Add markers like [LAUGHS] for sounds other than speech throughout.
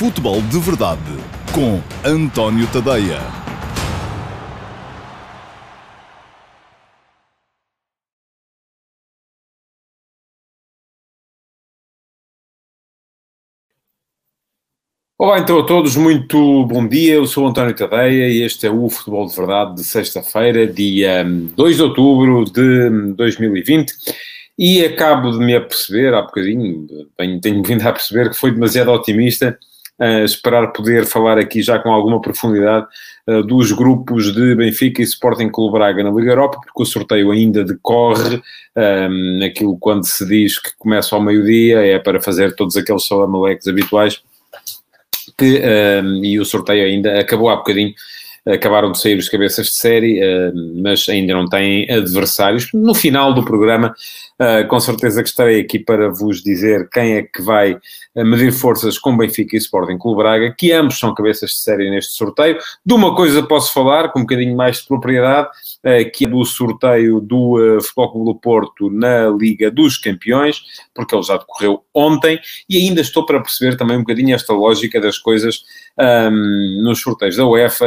Futebol de Verdade com António Tadeia. Olá então a todos, muito bom dia. Eu sou António Tadeia e este é o Futebol de Verdade de sexta-feira, dia 2 de outubro de 2020. E acabo de me aperceber, há bocadinho, tenho, tenho vindo a perceber que foi demasiado otimista uh, esperar poder falar aqui já com alguma profundidade uh, dos grupos de Benfica e Sporting Clube Braga na Liga Europa, porque o sorteio ainda decorre, um, aquilo quando se diz que começa ao meio-dia é para fazer todos aqueles salamaleques habituais, que, um, e o sorteio ainda acabou há bocadinho, acabaram de sair os cabeças de série, mas ainda não têm adversários. No final do programa Uh, com certeza que estarei aqui para vos dizer quem é que vai uh, medir forças com Benfica e Sporting Clube Braga, que ambos são cabeças de série neste sorteio. De uma coisa posso falar com um bocadinho mais de propriedade, uh, que é do sorteio do uh, Futebol Clube do Porto na Liga dos Campeões, porque ele já decorreu ontem, e ainda estou para perceber também um bocadinho esta lógica das coisas um, nos sorteios da UEFA,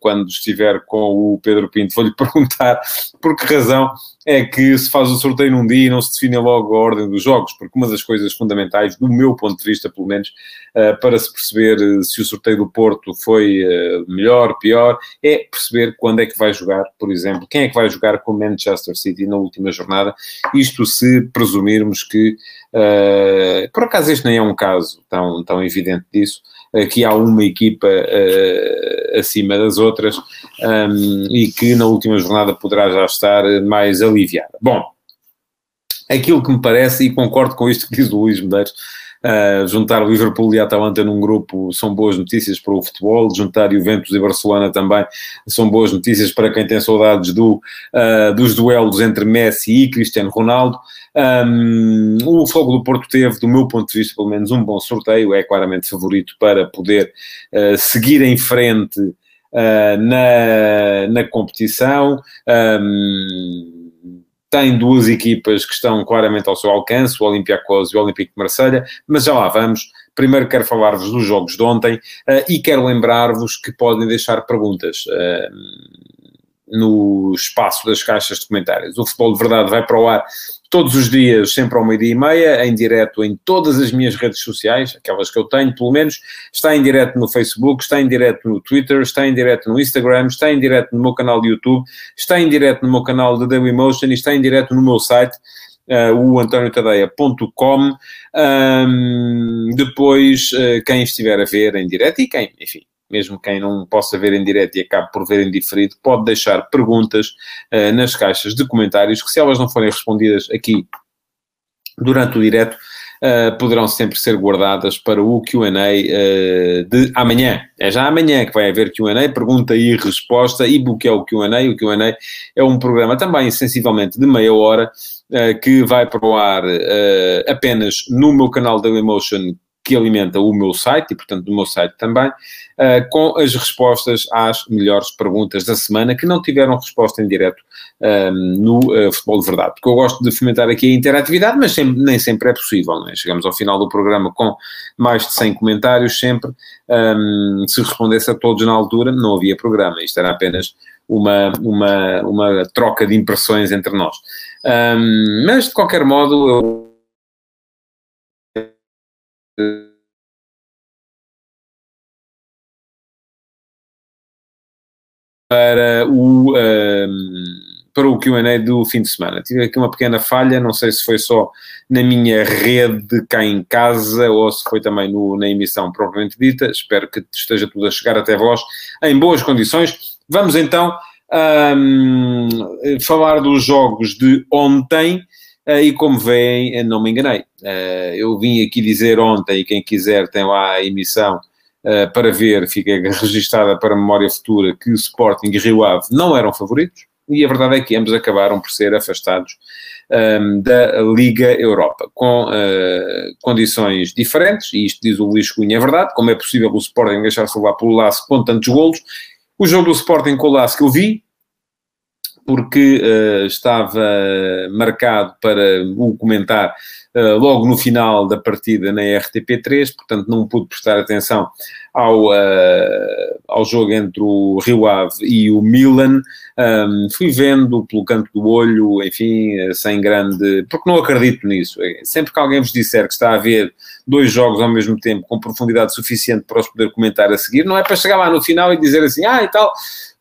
quando estiver com o Pedro Pinto, vou-lhe [LAUGHS] perguntar por que razão é que se faz o sorteio num dia não se define logo a ordem dos jogos, porque uma das coisas fundamentais, do meu ponto de vista, pelo menos, uh, para se perceber uh, se o sorteio do Porto foi uh, melhor, pior, é perceber quando é que vai jogar, por exemplo, quem é que vai jogar com o Manchester City na última jornada, isto se presumirmos que, por acaso este nem é um caso tão, tão evidente disso, que há uma equipa acima das outras um, e que na última jornada poderá já estar mais aliviada. Bom, aquilo que me parece, e concordo com isto que diz o Luís Medeiros, Uh, juntar Liverpool e Atalanta num grupo são boas notícias para o futebol, juntar Juventus e Barcelona também são boas notícias para quem tem saudades do, uh, dos duelos entre Messi e Cristiano Ronaldo. Um, o Fogo do Porto teve, do meu ponto de vista, pelo menos um bom sorteio, é claramente favorito para poder uh, seguir em frente na, na competição. Um, tem duas equipas que estão claramente ao seu alcance, o Olympiacos e o Olympique de Marselha, mas já lá vamos. Primeiro quero falar-vos dos jogos de ontem uh, e quero lembrar-vos que podem deixar perguntas uh, no espaço das caixas de comentários. O Futebol de Verdade vai para o ar todos os dias, sempre ao meio-dia e meia, em direto em todas as minhas redes sociais, aquelas que eu tenho, pelo menos, está em direto no Facebook, está em direto no Twitter, está em direto no Instagram, está em direto no meu canal de YouTube, está em direto no meu canal de Dailymotion e está em direto no meu site, uh, o antoniotadeia.com. Um, depois, uh, quem estiver a ver em direto e quem, enfim, mesmo quem não possa ver em direto e acabe por ver em diferido, pode deixar perguntas uh, nas caixas de comentários, que se elas não forem respondidas aqui durante o direto, uh, poderão sempre ser guardadas para o Q&A uh, de amanhã. É já amanhã que vai haver Q&A, pergunta e resposta, e o que é o Q&A? O Q&A é um programa também sensivelmente de meia hora, uh, que vai para o ar apenas no meu canal da Emotion, que alimenta o meu site e, portanto, do meu site também, uh, com as respostas às melhores perguntas da semana que não tiveram resposta em direto ehm, no uh, Futebol de Verdade. Porque eu gosto de fomentar aqui a interatividade, mas sempre, nem sempre é possível. É? Chegamos ao final do programa com mais de 100 comentários, sempre. Um, ehm, se respondesse a todos na altura, não havia programa. Isto era apenas uma, uma, uma troca de impressões entre nós. Um, ehm, mas, de qualquer modo, eu para o, um, para o Q&A do fim de semana. Tive aqui uma pequena falha, não sei se foi só na minha rede cá em casa ou se foi também no, na emissão propriamente dita. Espero que esteja tudo a chegar até vós em boas condições. Vamos então um, falar dos jogos de ontem. Uh, e como veem, não me enganei. Uh, eu vim aqui dizer ontem, e quem quiser tem lá a emissão uh, para ver, fica registada para memória futura, que o Sporting e Rio Ave não eram favoritos, e a verdade é que ambos acabaram por ser afastados um, ehm, da Liga Europa, com condições diferentes, e isto diz o Luís Cunha, é verdade, como é possível o Sporting deixar-se levar pelo laço com tantos golos. O jogo do Sporting com o laço que eu vi, porque uh, estava marcado para o comentar uh, logo no final da partida na RTP3, portanto não pude prestar atenção ao, uh, ao jogo entre o Rio Ave e o Milan. Um, fui vendo pelo canto do olho, enfim, sem grande. porque não acredito nisso. É, sempre que alguém vos disser que está a ver dois jogos ao mesmo tempo com profundidade suficiente para os poder comentar a seguir, não é para chegar lá no final e dizer assim, ah e tal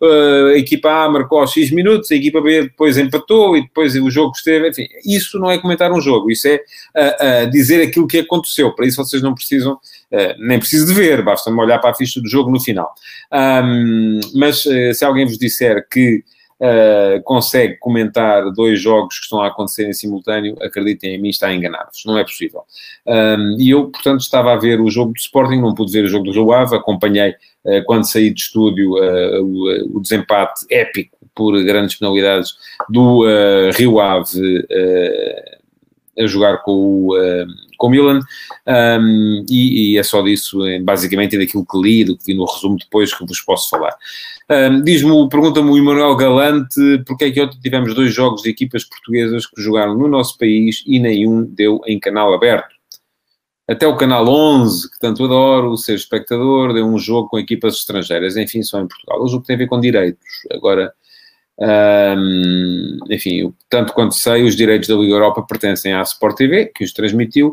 a equipa A marcou X minutos, a equipa B depois empatou e depois o jogo esteve, enfim, isso não é comentar um jogo, isso é uh, uh, dizer aquilo que aconteceu, para isso vocês não precisam, uh, nem precisam de ver, basta-me olhar para a ficha do jogo no final. Um, mas se alguém vos disser que Uh, consegue comentar dois jogos que estão a acontecer em simultâneo, acreditem em mim, está a enganar-vos. Não é possível. Um, e eu, portanto, estava a ver o jogo do Sporting, não pude ver o jogo do Rio Ave, acompanhei uh, quando saí de estúdio uh, o, o, desempate épico por grandes penalidades do Rio Ave a jogar com o, com o Milan, um, e, e, é só disso, basicamente, e daquilo que li, do que vi no resumo depois que vos posso falar. Um, Diz-me, pergunta-me o Emanuel Galante, porque é que ontem tivemos dois jogos de equipas portuguesas que jogaram no nosso país e nenhum deu em canal aberto. Até o canal 11, que tanto adoro, ser espectador, deu um jogo com equipas estrangeiras, enfim, só em Portugal. O jogo tem a ver com direitos. Agora, um, enfim, tanto quanto sei, os direitos da Liga Europa pertencem à Sport TV, que os transmitiu,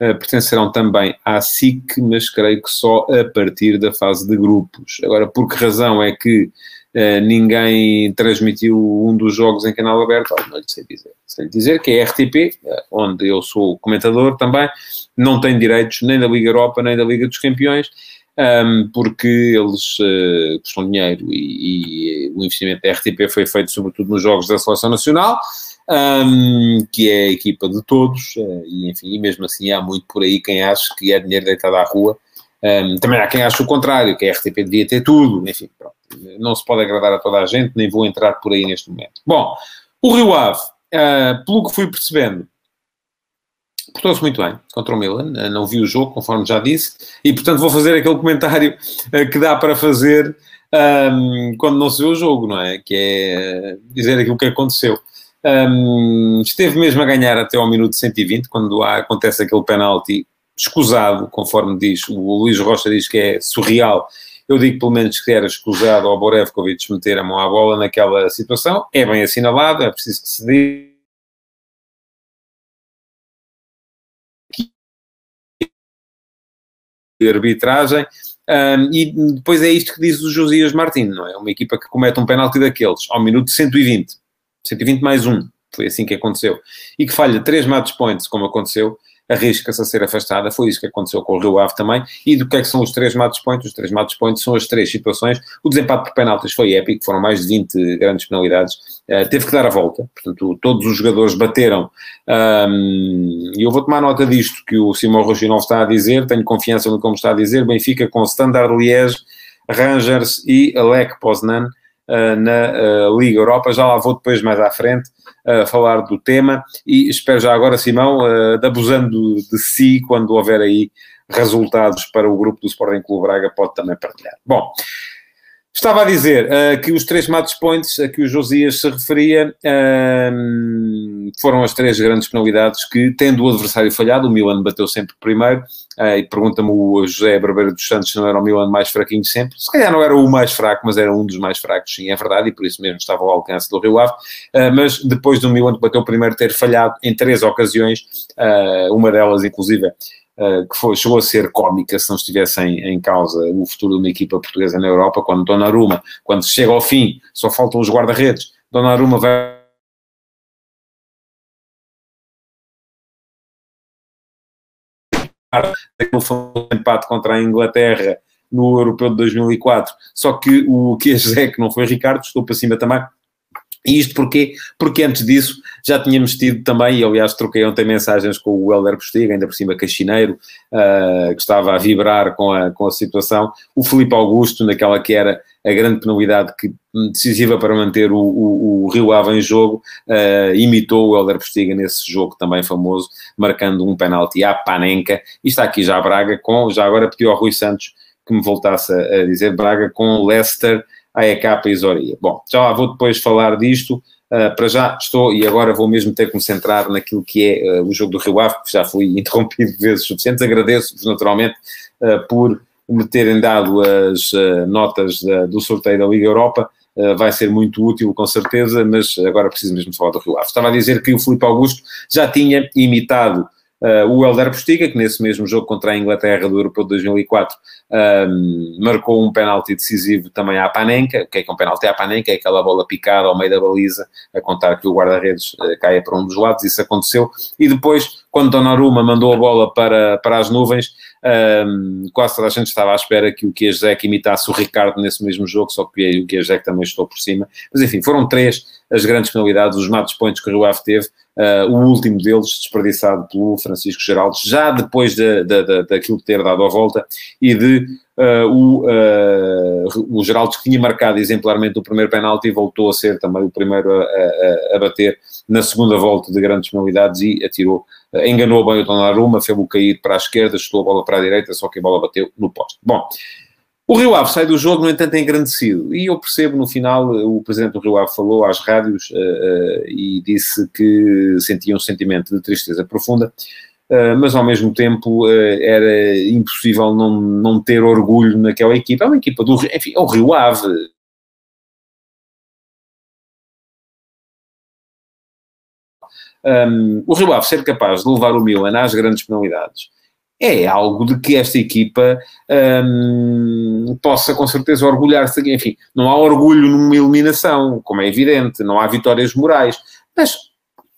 uh, pertencerão também à SIC, mas creio que só a partir da fase de grupos. Agora, por que razão é que uh, ninguém transmitiu um dos jogos em canal aberto? não lhe sei dizer. Sei dizer que a RTP, uh, eh, onde eu sou comentador também, não tem direitos nem da Liga Europa nem da Liga dos Campeões um, porque eles uh, custam dinheiro e, e, o investimento da RTP foi feito sobretudo nos jogos da Seleção Nacional, um, que é a equipa de todos, uh, e enfim, e mesmo assim há muito por aí quem acha que é dinheiro deitado à rua. Um, também há quem acha o contrário, que a RTP devia ter tudo, enfim, pronto, não se pode agradar a toda a gente, nem vou entrar por aí neste momento. Bom, o Rio Ave, uh, pelo que fui percebendo, portou-se muito bem contra o Milan, eh, não vi o jogo, conforme já disse, e portanto vou fazer aquele comentário eh, que dá para fazer um, quando não se vê o jogo, não é? Que é eh, dizer aquilo que aconteceu. Um, esteve mesmo a ganhar até ao minuto 120, quando há, acontece aquele penalti escusado, conforme diz, o Luís Rocha diz que é surreal. Eu digo pelo menos que era escusado ao Borevkovic meter a mão à bola naquela situação. É bem assinalado, é preciso que se diga arbitragem. Um, e depois é isto que diz o Josias Martins, não é? Uma equipa que comete um penalti daqueles ao minuto 120, 120 mais um, foi assim que aconteceu, e que falha três match points, como aconteceu, arrisca-se a ser afastada. Foi isso que aconteceu com o Rio Ave também. E do que é que são os três match points? Os três match points são as três situações. O desempate por penaltis foi épico, foram mais de 20 grandes penalidades. Uh, teve que dar a volta, portanto, todos os jogadores bateram. Um, e eu vou tomar nota disto que o Simão Rochinol está a dizer, tenho confiança no como está a dizer. Benfica com Standard Liège, Rangers e Alec Poznan na uh, Liga Europa. Já lá vou depois mais à frente falar do tema e espero já agora, Simão, uh, abusando de si quando houver aí resultados para o grupo do Sporting Clube Braga, pode também partilhar. Bom, Estava a dizer uh, que os três match points a que o Josias se referia uh, foram as três grandes penalidades que, tendo o adversário falhado, o Milan bateu sempre primeiro, uh, e pergunta-me o José Barbeiro dos Santos se não era o Milan mais fraquinho sempre. Se calhar não era o mais fraco, mas era um dos mais fracos, sim, é verdade, e por isso mesmo estava ao alcance do Rio Ave. mas depois do Milan que bateu primeiro ter falhado em três ocasiões, uma delas, inclusive, Uh, que foi, chegou a ser cómica se não estivesse em, em, causa o futuro de uma equipa portuguesa na Europa, quando Donnarumma, quando chega ao fim, só faltam os guarda-redes, Donnarumma vai aquele empate contra a Inglaterra no Europeu de 2004, só que o que é que não foi Ricardo, estou para cima também, e isto porquê? Porque antes disso já tínhamos tido também, e aliás troquei ontem mensagens com o Helder Postiga, ainda por cima cachineiro, uh, que estava a vibrar com a, com a situação, o Felipe Augusto, naquela que era a grande penalidade que, decisiva para manter o, o, o Rio Ave em jogo, uh, imitou o Helder Postiga nesse jogo também famoso, marcando um penalti à Panenca, e está aqui já Braga com, já agora pediu ao Rui Santos que me voltasse a, a dizer Braga com Leicester AEK e Zoria. Bom, já lá vou depois falar disto. Uh, para já estou, e agora vou mesmo ter que me centrar naquilo que é uh, o jogo do Rio Ave, que já fui [LAUGHS] interrompido vezes suficientes. Agradeço-vos naturalmente uh, por me terem dado as notas do sorteio da Liga Europa. vai ser muito útil, com certeza, mas agora preciso mesmo falar do Rio Ave. Estava a dizer que o Filipe Augusto já tinha imitado Uh, o Helder Postiga, que nesse mesmo jogo contra a Inglaterra do Europeu de 2004 um, marcou um penalti decisivo também à Panenka. O que é que é um penalti à Panenka? É aquela bola picada ao meio da baliza, a contar que o guarda-redes uh, caia para um dos lados, isso aconteceu. E depois, quando Donnarumma mandou a bola para, para as nuvens, um, quase toda a gente estava à espera que o Kiezek imitasse o Ricardo nesse mesmo jogo, só que o Kiezek também estou por cima. Mas enfim, foram três as grandes penalidades, os match points que o Rio Ave teve, uh, o último deles desperdiçado pelo Francisco Geraldo, já depois de, de, de, daquilo ter dado a volta, e de uh, o, uh, o Geraldo que tinha marcado exemplarmente o primeiro penalti voltou a ser também o primeiro a, a, a bater na segunda volta de grandes penalidades e atirou, enganou bem o Donnarumma, fez-o cair para a esquerda, chutou a bola para a direita, só que a bola bateu no poste. Bom, o Rio Ave sai do jogo, no entanto, é engrandecido. E eu percebo, no final, o presidente do Rio Ave falou às rádios uh, uh, e disse que sentia um sentimento de tristeza profunda, uh, mas ao mesmo tempo era impossível não, não ter orgulho naquela equipa. É uma equipa do enfim, é o Rio Ave. Um, o Rio Ave ser capaz de levar o Milan às grandes penalidades é algo de que esta equipa hum, possa com certeza orgulhar-se. Enfim, não há orgulho numa eliminação, como é evidente, não há vitórias morais, mas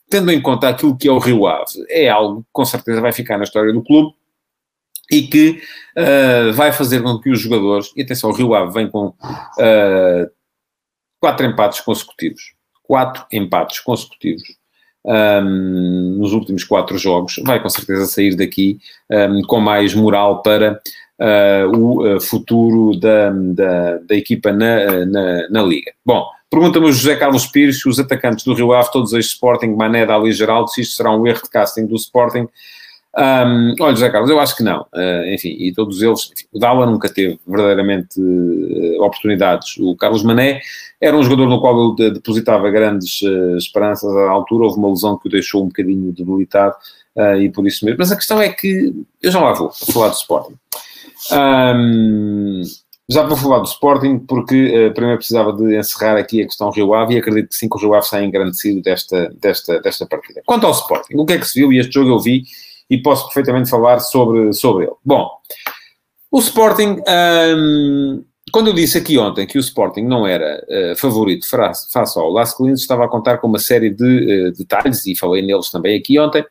tendo em conta aquilo que é o Rio Ave, é algo que com certeza vai ficar na história do clube e que uh, vai fazer com que os jogadores, e atenção, o Rio Ave vem com uh, quatro empates consecutivos, quatro empates consecutivos um, nos últimos quatro jogos, vai com certeza sair daqui um, com mais moral para uh, o uh, futuro da, da, da equipa na, na, na, Liga. Bom, pergunta-me o José Carlos Pires os atacantes do Rio Ave, todos os Sporting, Mané, Dali Geraldo, se isto será um erro de casting do Sporting. Um, olha, José Carlos, eu acho que não. Uh, enfim, e todos eles. Enfim, o Dala nunca teve verdadeiramente uh, oportunidades. O Carlos Mané era um jogador no qual eu depositava grandes uh, esperanças à altura. Houve uma lesão que o deixou um bocadinho debilitado e por isso mesmo. Mas a questão é que. Eu já lá vou falar do Sporting. Um, já vou falar do Sporting porque primeiro precisava de encerrar aqui a questão Rio Ave e acredito que sim que o Rio Ave sai engrandecido desta, desta, desta partida. Quanto ao Sporting, o que é que se viu? E este jogo eu vi e posso perfeitamente falar sobre, sobre ele. Bom, o Sporting, hum, quando eu disse aqui ontem que o Sporting não era uh, favorito face ao Las Clientes, estava a contar com uma série de uh, detalhes e falei neles também aqui ontem.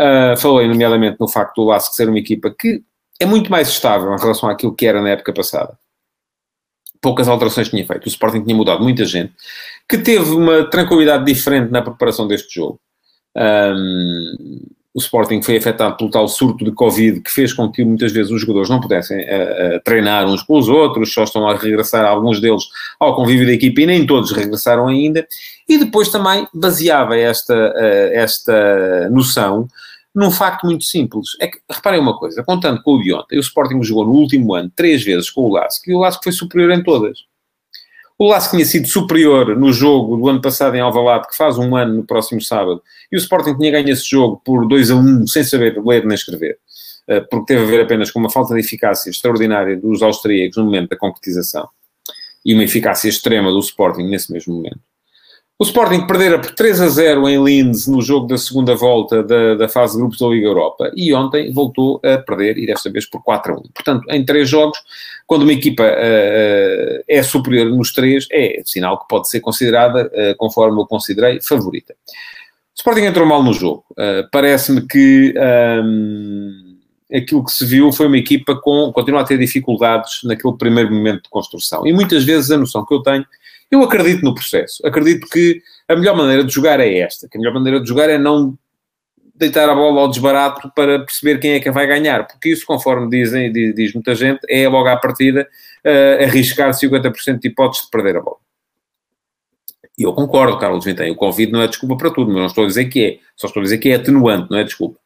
Uh, falei, nomeadamente, no facto do Lask ser uma equipa que é muito mais estável em relação àquilo que era na época passada. Poucas alterações tinha feito. O Sporting tinha mudado muita gente, que teve uma tranquilidade diferente na preparação deste jogo. Um, o Sporting foi afetado pelo tal surto de Covid que fez com que muitas vezes os jogadores não pudessem uh, uh, treinar uns com os outros, só estão a regressar alguns deles ao convívio da equipe e nem todos regressaram ainda. E depois também baseava esta, uh, esta noção num facto muito simples. É que, reparem uma coisa, contando com o de ontem, o Sporting jogou no último ano três vezes com o Lask e o Lask foi superior em todas. O Lask tinha sido superior no jogo do ano passado em Alvalade, que faz um ano no próximo sábado, e o Sporting tinha ganho esse jogo por 2 a 1, sem saber ler nem escrever, eh, porque teve a ver apenas com uma falta de eficácia extraordinária dos austríacos no momento da concretização e uma eficácia extrema do Sporting nesse mesmo momento. O Sporting perdera por 3 a 0 em Linz no jogo da segunda volta da, da fase de grupos da Liga Europa e ontem voltou a perder e desta vez por 4 a 1. Portanto, em três jogos, quando uma equipa uh, é superior nos três, é sinal que pode ser considerada, uh, conforme eu considerei, favorita. O Sporting entrou mal no jogo. Uh, Parece-me que um, aquilo que se viu foi uma equipa com continua a ter dificuldades naquele primeiro momento de construção. E muitas vezes a noção que eu tenho eu acredito no processo. Acredito que a melhor maneira de jogar é esta. Que a melhor maneira de jogar é não deitar a bola ao desbarato para perceber quem é que vai ganhar. Porque isso, conforme dizem, diz, muita gente, é logo à partida uh, arriscar 50% de hipóteses de perder a bola. E eu concordo, Carlos Vintém. O Covid não é desculpa para tudo, mas não estou a dizer que é. Só estou a dizer que é atenuante, não é desculpa.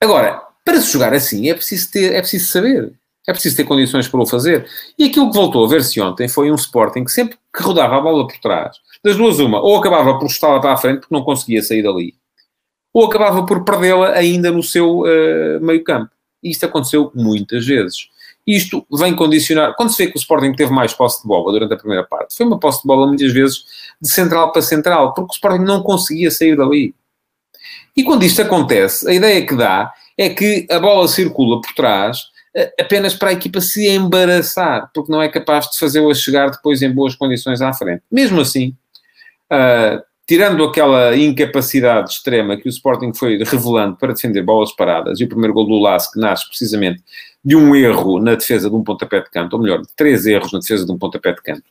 Agora, para se jogar assim é preciso ter, é preciso saber. É preciso ter condições para o fazer. E aquilo que voltou a ver-se ontem foi um Sporting que sempre que rodava a bola por trás, das duas uma, ou acabava por está-la para a frente porque não conseguia sair dali, ou acabava por perdê-la ainda no seu uh, meio campo. E isto aconteceu muitas vezes. Isto vem condicionar. Quando se vê que o Sporting teve mais posse de bola durante a primeira parte, foi uma posse de bola muitas vezes de central para central, porque o Sporting não conseguia sair dali. E quando isto acontece, a ideia que dá é que a bola circula por trás apenas para a equipa se embaraçar, porque não é capaz de fazê-la chegar depois em boas condições à frente. Mesmo assim, uh, tirando aquela incapacidade extrema que o Sporting foi revelando para defender bolas paradas, e o primeiro gol do Lasso que nasce precisamente de um erro na defesa de um pontapé de canto, ou melhor, de três erros na defesa de um pontapé de canto.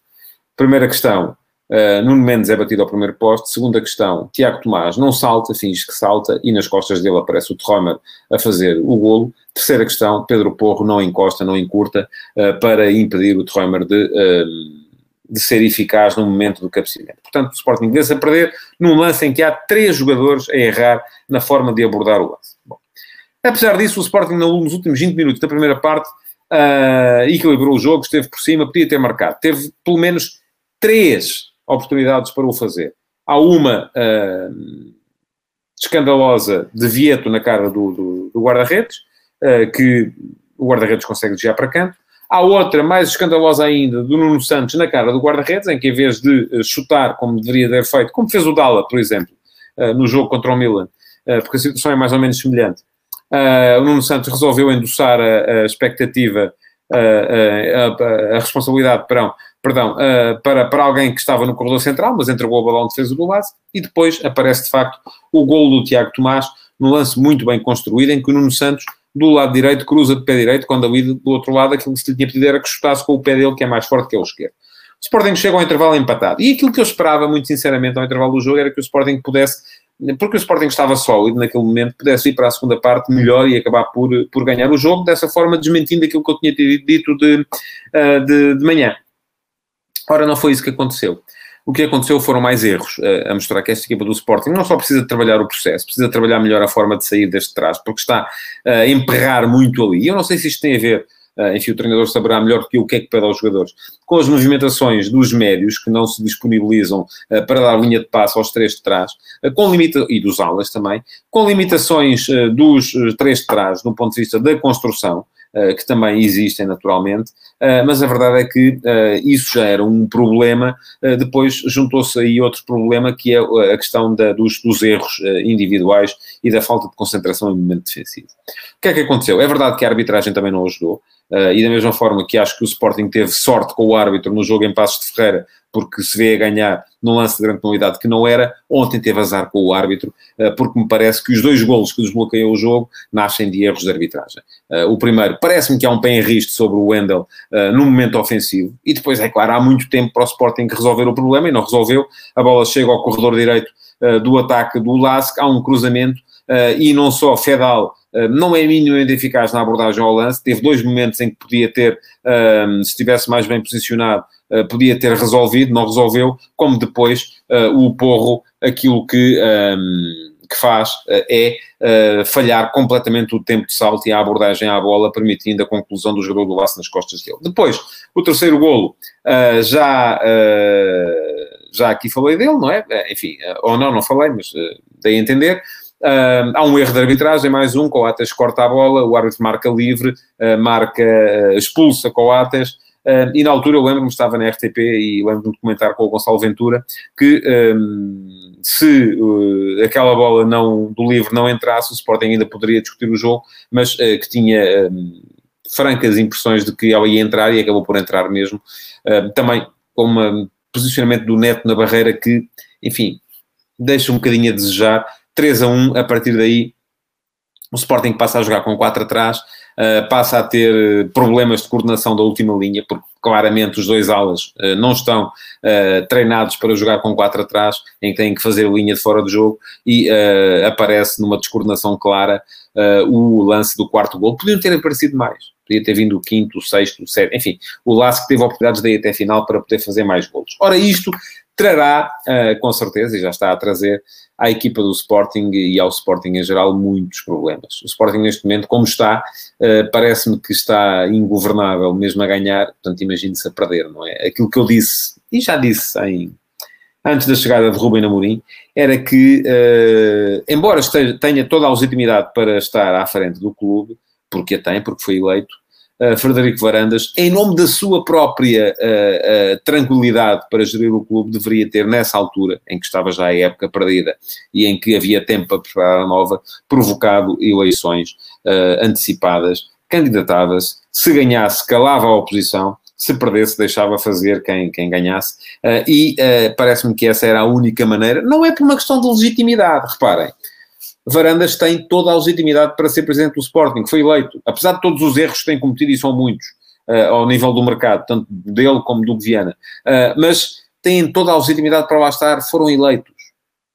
Primeira questão, uh, Nuno Mendes é batido ao primeiro poste. Segunda questão, Tiago Tomás não salta, finge que salta, e nas costas dele aparece o Trommer a fazer o golo. Terceira questão, Pedro Porro não encosta, não encurta, uh, para impedir o Trommer de... Uh, de ser eficaz no momento do cabeceamento. Portanto, o Sporting vê-se a perder num lance em que há três jogadores a errar na forma de abordar o lance. Bom, apesar disso, o Sporting nos últimos 20 minutos da primeira parte equilibrou o jogo, esteve por cima, podia ter marcado. Teve pelo menos três oportunidades para o fazer. Há uma uh, escandalosa de Vieto na cara do, do, do guarda-redes, uh, que o guarda-redes consegue desviar para canto. Há outra mais escandalosa ainda do Nuno Santos na cara do guarda-redes, em que em vez de uh, chutar como deveria ter feito, como fez o Dalla, por exemplo, no jogo contra o Milan, porque a situação é mais ou menos semelhante, o Nuno Santos resolveu endossar a, a expectativa, a, a, responsabilidade, perdão, perdão para, para alguém que estava no corredor central, mas entregou o balão de defesa do Lazio, e depois aparece de facto o gol do Tiago Tomás, num lance muito bem construído, em que o Nuno Santos do lado direito, cruza de pé direito, quando ali do outro lado aquilo que se lhe tinha pedido era que chutasse com o pé dele, que é mais forte que o esquerdo. O Sporting chega ao intervalo empatado. E aquilo que eu esperava, muito sinceramente, ao intervalo do jogo, era que o Sporting pudesse, porque o Sporting estava sólido naquele momento, pudesse ir para a segunda parte melhor e acabar por, por ganhar o jogo, dessa forma desmentindo aquilo que eu tinha dito de, eh, de, de manhã. Ora, não foi isso que aconteceu. O que aconteceu foram mais erros uh, a mostrar que esta equipa do Sporting não só precisa trabalhar o processo, precisa trabalhar melhor a forma de sair deste trás, porque está uh, a emperrar muito ali. E eu não sei se isto tem a ver, uh, enfim, o treinador saberá melhor do que o que é que pede aos jogadores, com as movimentações dos médios que não se disponibilizam uh, para dar linha de passo aos três de trás, com limita e dos alas também, com limitações dos três de trás, do ponto de vista da construção. Uh, que também existem naturalmente, uh, mas a verdade é que uh, isso já era um problema, depois juntou-se aí outro problema que é a questão da, dos, dos, erros individuais e da falta de concentração em momento defensivo. O que é que aconteceu? É verdade que a arbitragem também não ajudou, e da mesma forma que acho que o Sporting teve sorte com o árbitro no jogo em Passos de Ferreira, porque se vê a ganhar num lance de grande penalidade que não era. Ontem teve azar com o árbitro, eh, porque me parece que os dois golos que desbloqueiam o jogo nascem de erros de arbitragem. Eh, o primeiro, parece-me que há um pé em risco sobre o Wendel eh, no momento ofensivo, e depois, é claro, há muito tempo para o Sporting resolver o problema e não resolveu. A bola chega ao corredor direito do ataque do Lask, há um cruzamento e não só Fedal não é minimamente eficaz na abordagem ao lance, teve dois momentos em que podia ter, se estivesse mais bem posicionado, podia ter resolvido, não resolveu, como depois uh, o Porro, aquilo que, ehm, que faz uh, é falhar completamente o tempo de salto e a abordagem à bola, permitindo a conclusão do jogador do laço nas costas dele. Depois, o terceiro golo, já, já aqui falei dele, não é? Enfim, ou não, não falei, mas dei a entender. Uh, há um erro de arbitragem, mais um, Coates corta a bola, o árbitro marca livre, uh, marca, uh, expulsa Coates, e na altura eu lembro-me, estava na RTP e lembro-me de comentar com o Gonçalo Ventura que um, se uh, aquela bola não, do livre não entrasse, o Sporting ainda poderia discutir o jogo, mas uh, que tinha um, francas impressões de que ela ia entrar e acabou por entrar mesmo. também com um posicionamento do Neto na barreira que, enfim, deixa um bocadinho a desejar. 3 a 1, a partir daí o Sporting passa a jogar com 4 atrás, uh, passa a ter eh, problemas de coordenação da última linha, porque claramente os dois alas uh, não estão uh, treinados para jogar com 4 atrás, em que têm que fazer linha de fora do jogo, e aparece numa descoordenação clara o lance do quarto gol. Podiam ter aparecido mais, podia ter vindo o quinto, o sexto, o sétimo, enfim, o Lasso que teve oportunidades daí até a final para poder fazer mais golos. Ora, isto trará, com certeza, e já está a trazer, à equipa do Sporting e ao Sporting em geral muitos problemas. O Sporting neste momento, como está, uh, parece-me que está ingovernável mesmo a ganhar, portanto imagine-se a perder, não é? Aquilo que eu disse, e já disse em, antes da chegada de Rubem Amorim, era que, uh, embora tenha toda a legitimidade para estar à frente do clube, porque a tem, porque foi eleito, uh, Frederico Varandas, em nome da sua própria uh, uh, tranquilidade para gerir o clube, deveria ter, nessa altura, em que estava já a época perdida e em que havia tempo para preparar a nova, provocado eleições antecipadas, candidatadas, se ganhasse, calava a oposição, se perdesse, deixava fazer quem, quem ganhasse, e parece-me que essa era a única maneira, não é por uma questão de legitimidade, reparem, Varandas tem toda a legitimidade para ser presidente do Sporting, foi eleito, apesar de todos os erros que tem cometido, e são muitos, uh, ao nível do mercado, tanto dele como do Viana, uh, mas têm toda a legitimidade para lá estar, foram eleitos.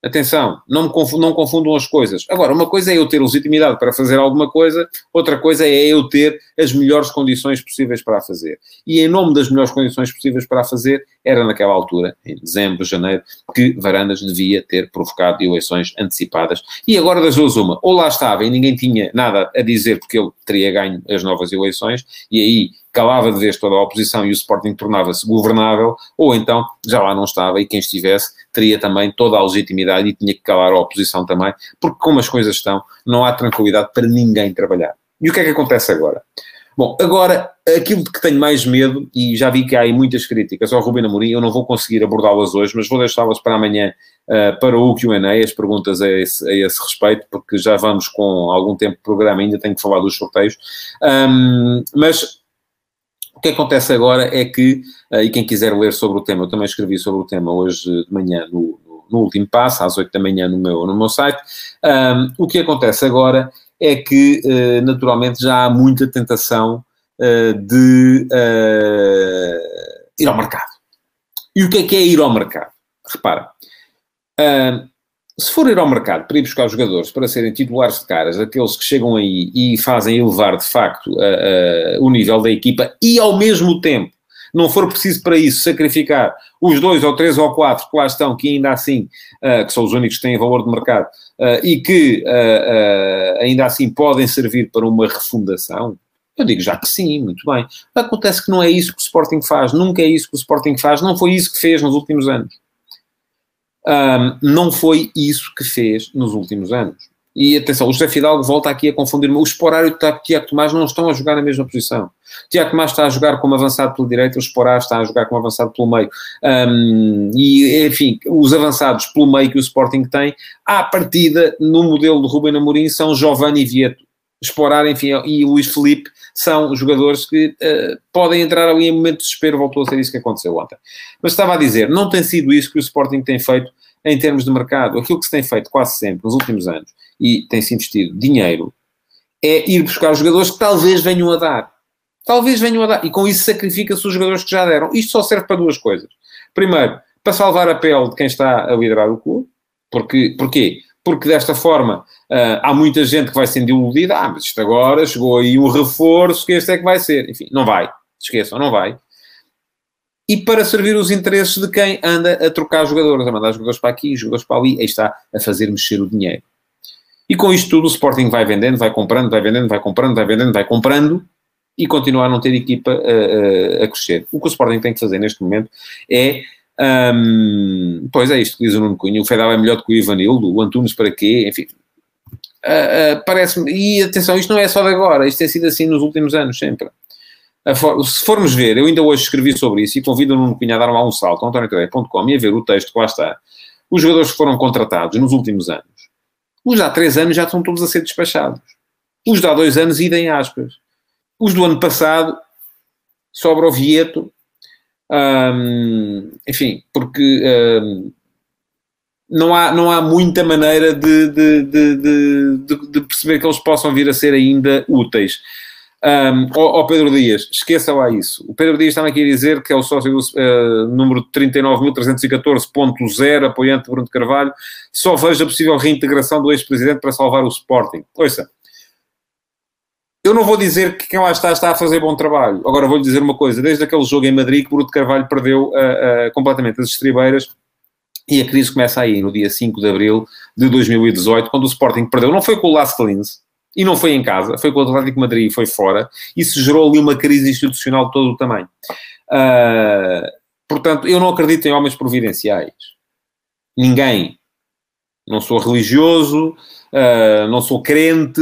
Atenção, não, confundam, não confundam as coisas. Agora, uma coisa é eu ter legitimidade para fazer alguma coisa, outra coisa é eu ter as melhores condições possíveis para a fazer. E em nome das melhores condições possíveis para a fazer, era naquela altura, em dezembro, janeiro, que Varandas devia ter provocado eleições antecipadas. E agora das duas uma, ou lá estava e ninguém tinha nada a dizer porque ele teria ganho as novas eleições, e aí calava de vez toda a oposição e o Sporting tornava-se governável, ou então já lá não estava e quem estivesse teria também toda a legitimidade e tinha que calar a oposição também, porque como as coisas estão, não há tranquilidade para ninguém trabalhar. E o que é que acontece agora? Bom, agora, aquilo de que tenho mais medo, e já vi que há aí muitas críticas ao Rubino Amorim, eu não vou conseguir abordá-las hoje, mas vou deixá-las para amanhã uh, para o Q&A, as perguntas a esse, a esse, respeito, porque já vamos com algum tempo de programa, ainda tenho que falar dos sorteios. Um, mas o que acontece agora é que, uh, e quem quiser ler sobre o tema, eu também escrevi sobre o tema hoje de manhã no, no último passo, às 8 da manhã no meu, no meu site. Um, o que acontece agora é que, uh, naturalmente, já há muita tentação uh, de ir ao mercado. E o que é que é ir ao mercado? Repara, se for ir ao mercado para ir buscar jogadores para serem titulares de caras, aqueles que chegam aí e fazem elevar de facto uh, uh, o nível da equipa e ao mesmo tempo não for preciso para isso sacrificar os dois ou três ou quatro que lá estão, que ainda assim, uh, que são os únicos que têm valor de mercado, e que ainda assim podem servir para uma refundação, eu digo já que sim, muito bem. Acontece que não é isso que o Sporting faz, nunca é isso que o Sporting faz, não foi isso que fez nos últimos anos. Um, não foi isso que fez nos últimos anos. E atenção, o José Fidalgo volta aqui a confundir-me. O Esporário e o Tiago Tomás não estão a jogar na mesma posição. O Tiago Tomás está a jogar como avançado pela direita, o Esporário está a jogar como avançado pelo meio. Um, e, enfim, os avançados pelo meio que o Sporting tem, à partida, no modelo do Ruben Amorim, são Giovanni e Vieto. Esporário, enfim, e Luís Felipe são jogadores que uh, podem entrar ali em momento de desespero, voltou a ser isso que aconteceu ontem. Mas estava a dizer, não tem sido isso que o Sporting tem feito em termos de mercado. Aquilo que se tem feito quase sempre nos últimos anos, e tem-se investido dinheiro, é ir buscar jogadores que talvez venham a dar. Talvez venham a dar. E com isso sacrifica-se os jogadores que já deram. Isto só serve para duas coisas. Primeiro, para salvar a pele de quem está a liderar o clube. Porque, porquê? Porque desta forma uh, há muita gente que vai sendo iludida. Ah, mas isto agora chegou aí um reforço, que este é que vai ser. Enfim, não vai. Esqueçam, não vai. E para servir os interesses de quem anda a trocar jogadores, a mandar jogadores para aqui, jogadores para ali, aí está a fazer mexer o dinheiro. E com isto tudo o Sporting vai vendendo, vai comprando, vai vendendo, vai comprando, vai vendendo, vai comprando e continuar a não ter equipa a, a, a crescer. O que o Sporting tem que fazer neste momento é um, pois é isto que diz o Nuno Cunha, o Fedal é melhor do que o Ivanildo, o Antunes para quê, enfim. Uh, uh, Parece-me, e atenção, isto não é só de agora, isto tem sido assim nos últimos anos, sempre. Se formos ver, eu ainda hoje escrevi sobre isso e convido o Nuno Cunha a dar lá um salto, antoniotadeia.com e a ver o texto que lá está. Os jogadores que foram contratados nos últimos anos, os há três anos já estão todos a ser despachados. Os de há dois anos, idem aspas. Os do ano passado, sobra o Vieto, um, enfim, porque um, não, há, não há muita maneira de, de, de, de, perceber que eles possam vir a ser ainda úteis. Um, Pedro Dias, esqueça lá isso. O Pedro Dias estava aqui a dizer que é o sócio do uh, número 39.314.0, apoiante de Bruno de Carvalho. Só vejo a possível reintegração do ex-presidente para salvar o Sporting. Ouça, eu não vou dizer que quem lá está está a fazer bom trabalho. Agora vou-lhe dizer uma coisa. Desde aquele jogo em Madrid que Bruto Carvalho perdeu uh, uh, completamente as estribeiras E a crise começa aí, no dia 5 de abril de 2018, quando o Sporting perdeu. Não foi com o Las Linz, e não foi em casa, foi com o Atlético Madrid e foi fora. Isso gerou ali uma crise institucional de todo o tamanho. Uh, portanto, eu não acredito em homens providenciais. Ninguém. Não sou religioso, uh, não sou crente.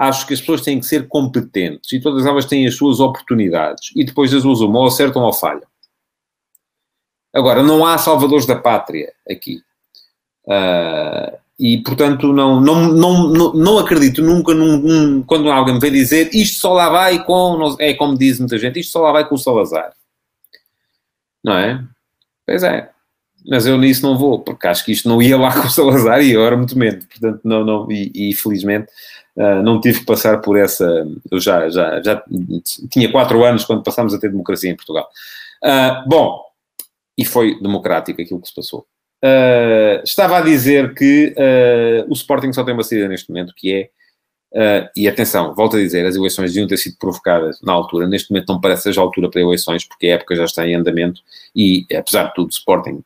Acho que as pessoas têm que ser competentes e todas elas têm as suas oportunidades. E depois as usam, ou acertam ou falham. Agora, não há salvadores da pátria aqui. Uh, e, portanto, não, não, não, não, não acredito nunca num, quando alguém me vem dizer isto só lá vai com, é como diz muita gente, isto só lá vai com o Salazar. Não é? Pois é. Mas eu nisso não vou, porque acho que isto não ia lá com o Salazar e agora muito menos. Portanto, não, não, e, e felizmente uh, não tive que passar por essa. Eu já, já, já tinha quatro anos quando passámos a ter democracia em Portugal. Uh, bom, e foi democrático aquilo que se passou. Uh, estava a dizer que o Sporting só tem uma saída neste momento, que é, e atenção, volto a dizer, as eleições deviam ter sido provocadas na altura, neste momento não parece seja a altura para eleições, porque a época já está em andamento, e apesar de tudo, o Sporting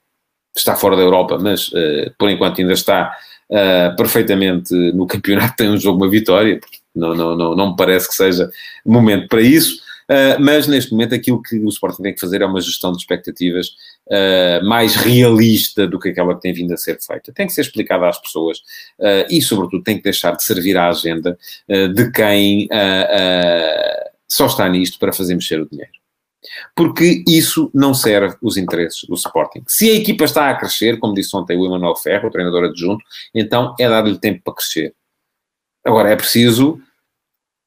está fora da Europa, mas por enquanto ainda está perfeitamente no campeonato, tem um jogo, uma vitória, não, não, não, não me parece que seja momento para isso. Uh, mas neste momento aquilo que o Sporting tem que fazer é uma gestão de expectativas uh, mais realista do que aquela que tem vindo a ser feita. Tem que ser explicada às pessoas uh, e, sobretudo, tem que deixar de servir à agenda de quem só está nisto para fazer mexer o dinheiro. Porque isso não serve os interesses do Sporting. Se a equipa está a crescer, como disse ontem o Emanuel Ferro, o treinador adjunto, então é dar-lhe tempo para crescer. Agora é preciso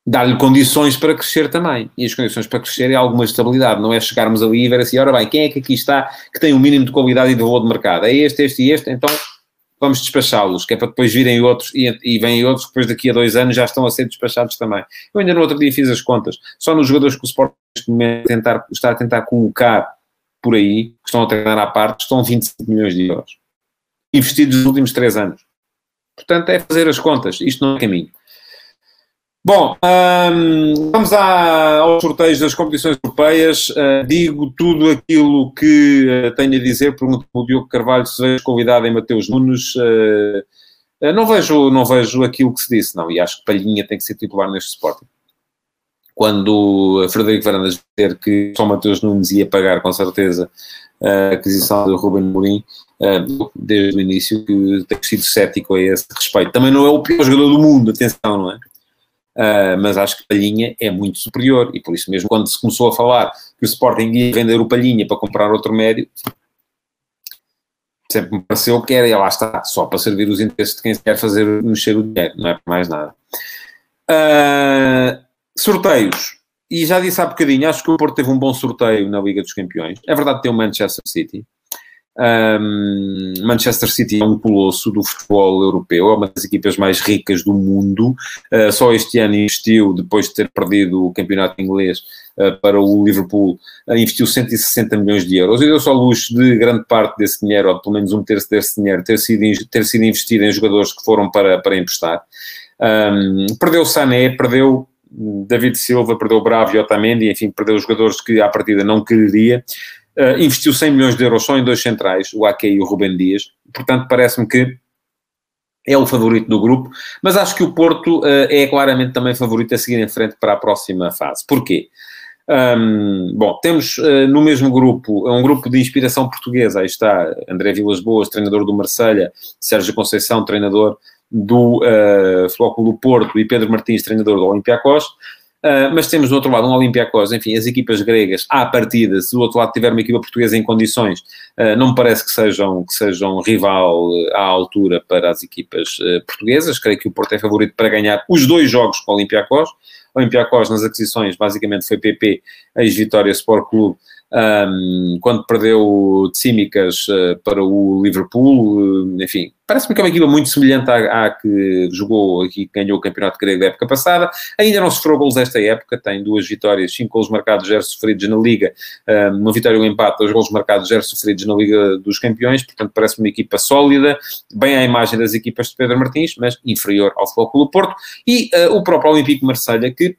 dar-lhe condições para crescer também. E as condições para crescer é alguma estabilidade, não é chegarmos ali e ver assim, ora bem, quem é que aqui está que tem o um mínimo de qualidade e de valor de mercado? É este, este e este, então vamos despachá-los, que é para depois virem outros e, e vêm outros que depois daqui a dois anos já estão a ser despachados também. Eu ainda no outro dia fiz as contas, só nos jogadores que o Sport neste momento tentar, está a tentar colocar por aí, que estão a treinar à parte, estão 25 milhões de euros. Investidos nos últimos três anos. Portanto, é fazer as contas, isto não é caminho. Bom, vamos à, aos sorteios das competições europeias. Uh, digo tudo aquilo que uh, tenho a dizer. Pergunto o Diogo Carvalho se vejo convidado em Mateus Nunes. Uh, não, vejo, não vejo aquilo que se disse, não. E acho que Palhinha tem que ser titular neste Sporting. Quando Frederico Varandas dizer que só Mateus Nunes ia pagar, com certeza, a aquisição do Ruben Mourinho, desde o início, que tenho sido cético a esse respeito. Também não é o pior jogador do mundo, atenção, não é? Uh, mas acho que Palhinha é muito superior e por isso mesmo quando se começou a falar que o Sporting ia vender o Palhinha para comprar outro médio, sempre me pareceu que era, lá está, só para servir os interesses de quem quer fazer mexer o dinheiro, não é para mais nada. Uh, sorteios. E já disse há bocadinho, acho que o Porto teve um bom sorteio na Liga dos Campeões. É verdade que tem o Manchester City, um, Manchester City é um colosso do futebol europeu, é uma das equipas mais ricas do mundo. Uh, só este ano investiu, depois de ter perdido o campeonato inglês uh, para o Liverpool, uh, investiu 160 milhões de euros e deu só luxo de grande parte desse dinheiro, ou pelo menos um terço desse dinheiro, ter sido, ter sido investido em jogadores que foram para, para emprestar. Um, perdeu Sané, perdeu David Silva, perdeu Bravo e Otamendi, enfim, perdeu jogadores que à partida não quereria. Uh, investiu 100 milhões de euros só em dois centrais, o Ake e o Rubem Dias. Portanto, parece-me que é o favorito do grupo, mas acho que o Porto uh, é claramente também favorito a seguir em frente para a próxima fase. Porquê? Um, bom, temos uh, no mesmo grupo, é um grupo de inspiração portuguesa, aí está André Vilas Boas, treinador do Marselha, Sérgio Conceição, treinador do uh, Flóculo do Porto e Pedro Martins, treinador do Olympiacos. Uh, mas temos do outro lado um Olympiacos, enfim, as equipas gregas à partida, se do outro lado tiver uma equipa portuguesa em condições, uh, não me parece que sejam, que sejam rival à altura para as equipas portuguesas, creio que o Porto é favorito para ganhar os dois jogos com o Olympiacos, o Olympiacos nas aquisições basicamente foi PP, ex-Vitória Sport Clube, um, quando perdeu Tsimikas uh, para o Liverpool, uh, enfim, parece-me que é uma equipa muito semelhante à, à, que jogou que ganhou o campeonato grego da época passada, ainda não sofreu gols esta época, tem duas vitórias, cinco gols marcados, zero sofridos na Liga, uma vitória e um empate, dois gols marcados, zero sofridos na Liga dos Campeões, portanto parece-me uma equipa sólida, bem à imagem das equipas de Pedro Martins, mas inferior ao Flóculo Porto, e uh, o próprio Olympique Marselha, que,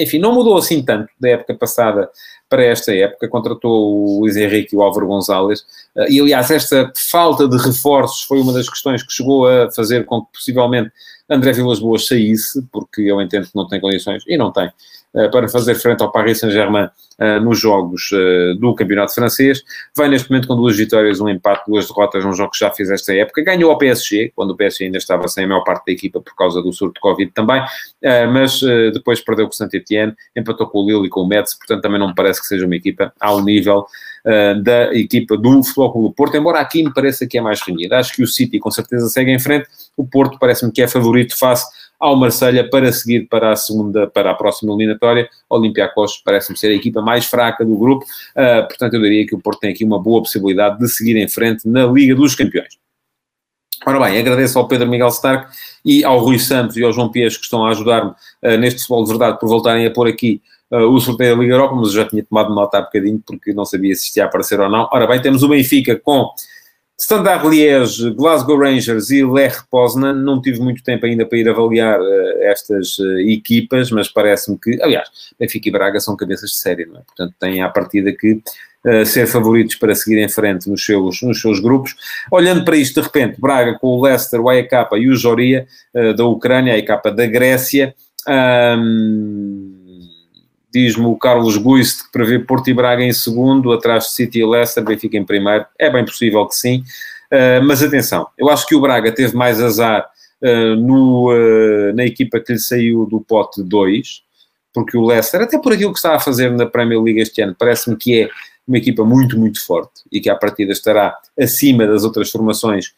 enfim, não mudou assim tanto da época passada para esta época, contratou o Luís Henrique e o Álvaro Gonzalez, e aliás, esta falta de reforços foi uma das questões que chegou a fazer com que possivelmente André Vilas Boas saísse, porque eu entendo que não tem condições, e não tem, eh, para fazer frente ao Paris Saint-Germain uh, nos jogos uh, do Campeonato Francês. Vai neste momento com duas vitórias, um empate, duas derrotas num jogo que já fez esta época. Ganhou ao PSG, quando o PSG ainda estava sem a maior parte da equipa por causa do surto de Covid também, mas depois perdeu com o Saint-Etienne, empatou com o Lille e com o Metz, portanto também não me parece que seja uma equipa ao nível da equipa do Futebol Clube do Porto, embora aqui me pareça que é mais renhida. Acho que o City com certeza segue em frente, o Porto parece-me que é favorito face ao Marselha para seguir para a segunda, para a próxima eliminatória. Olympiacos parece-me ser a equipa mais fraca do grupo, uh, portanto eu diria que o Porto tem aqui uma boa possibilidade de seguir em frente na Liga dos Campeões. Ora bem, agradeço ao Pedro Miguel Stark e ao Rui Santos e ao João Pires que estão a ajudar-me uh, neste futebol de verdade por voltarem a pôr aqui uh, o sorteio da Liga Europa, mas eu já tinha tomado nota há bocadinho porque não sabia se isto ia aparecer ou não. Ora bem, temos o Benfica com Standard Liège, Glasgow Rangers e Lech Poznan, não tive muito tempo ainda para ir avaliar uh, estas uh, equipas, mas parece-me que, aliás, Benfica e Braga são cabeças de série, não é? Portanto, têm à partida que uh, ser favoritos para seguir em frente nos seus, nos seus grupos. Olhando para isto, de repente, Braga com o Leicester, o AEK e o Joria da Ucrânia, a AEK da Grécia. Um, diz-me o Carlos Guist que prevê Porto e Braga em segundo, atrás de City e Leicester, Benfica em primeiro. É bem possível que sim. Uh, mas atenção, eu acho que o Braga teve mais azar uh, no, uh, na equipa que lhe saiu do pote 2, porque o Leicester, até por aquilo que está a fazer na Premier League este ano, parece-me que é uma equipa muito, muito forte e que à partida estará acima das outras formações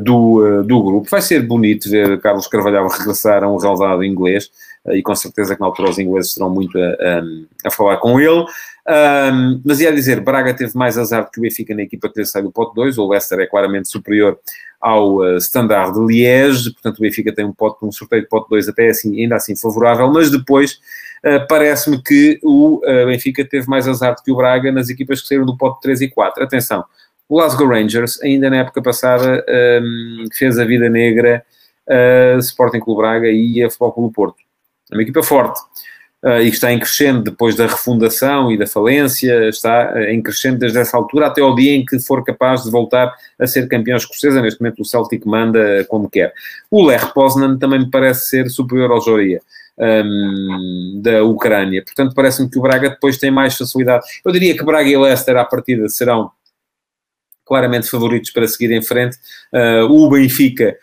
do, do grupo. Vai ser bonito ver Carlos Carvalhal [LAUGHS] regressar a um relvado inglês e com certeza que na altura os ingleses serão muito a, a, a falar com ele. Um, mas ia dizer, Braga teve mais azar do que o Benfica na equipa que lhe do pote 2, o Leicester é claramente superior ao uh, Standard de Liège, portanto o Benfica tem um, pote, um sorteio de pote 2 até assim, ainda assim favorável, mas depois uh, parece-me que o uh, Benfica teve mais azar do que o Braga nas equipas que saíram do pote 3 e 4. Atenção, o Glasgow Rangers, ainda na época passada, um, fez a vida negra a Sporting Clube Braga e a Futebol Clube Porto é uma equipa forte uh, e que está em crescendo depois da refundação e da falência, está em crescendo desde essa altura até ao dia em que for capaz de voltar a ser campeão escocesa. Neste momento o Celtic manda como quer. O Lech Poznan também me parece ser superior ao Joria. Um, da Ucrânia. Portanto, parece-me que o Braga depois tem mais facilidade. Eu diria que Braga e Leicester à partida serão claramente favoritos para seguir em frente. Uh, o Benfica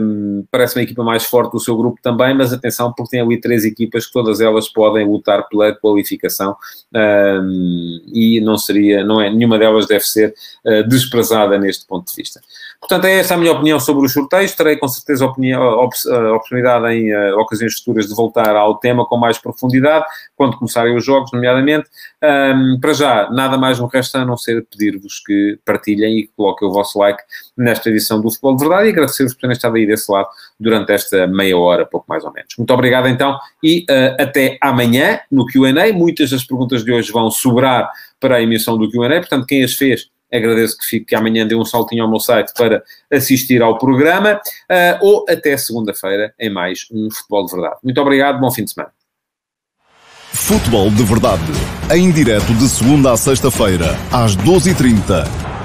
um, parece uma equipa mais forte do seu grupo também, mas atenção, porque tem ali três equipas que todas elas podem lutar pela qualificação um, e não seria, não é, nenhuma delas deve ser desprezada neste ponto de vista. Portanto, é essa a minha opinião sobre os sorteios. Terei com certeza a, oportunidade em uh, ocasiões futuras de voltar ao tema com mais profundidade, quando começarem os jogos, nomeadamente. Um, para já, nada mais me resta a não ser pedir-vos que partilhem e que coloquem o vosso like nesta edição do Futebol de Verdade e agradecer-vos por terem estado aí desse lado durante esta meia hora, pouco mais ou menos. Muito obrigado então e uh, até amanhã no Q&A. Muitas das perguntas de hoje vão sobrar para a emissão do Q&A, portanto quem as fez agradeço que fique que amanhã dê um saltinho ao meu site para assistir ao programa uh, ou até segunda-feira em mais um Futebol de Verdade. Muito obrigado, bom fim de semana. Futebol de Verdade, em direto de segunda a sexta-feira, às 12h30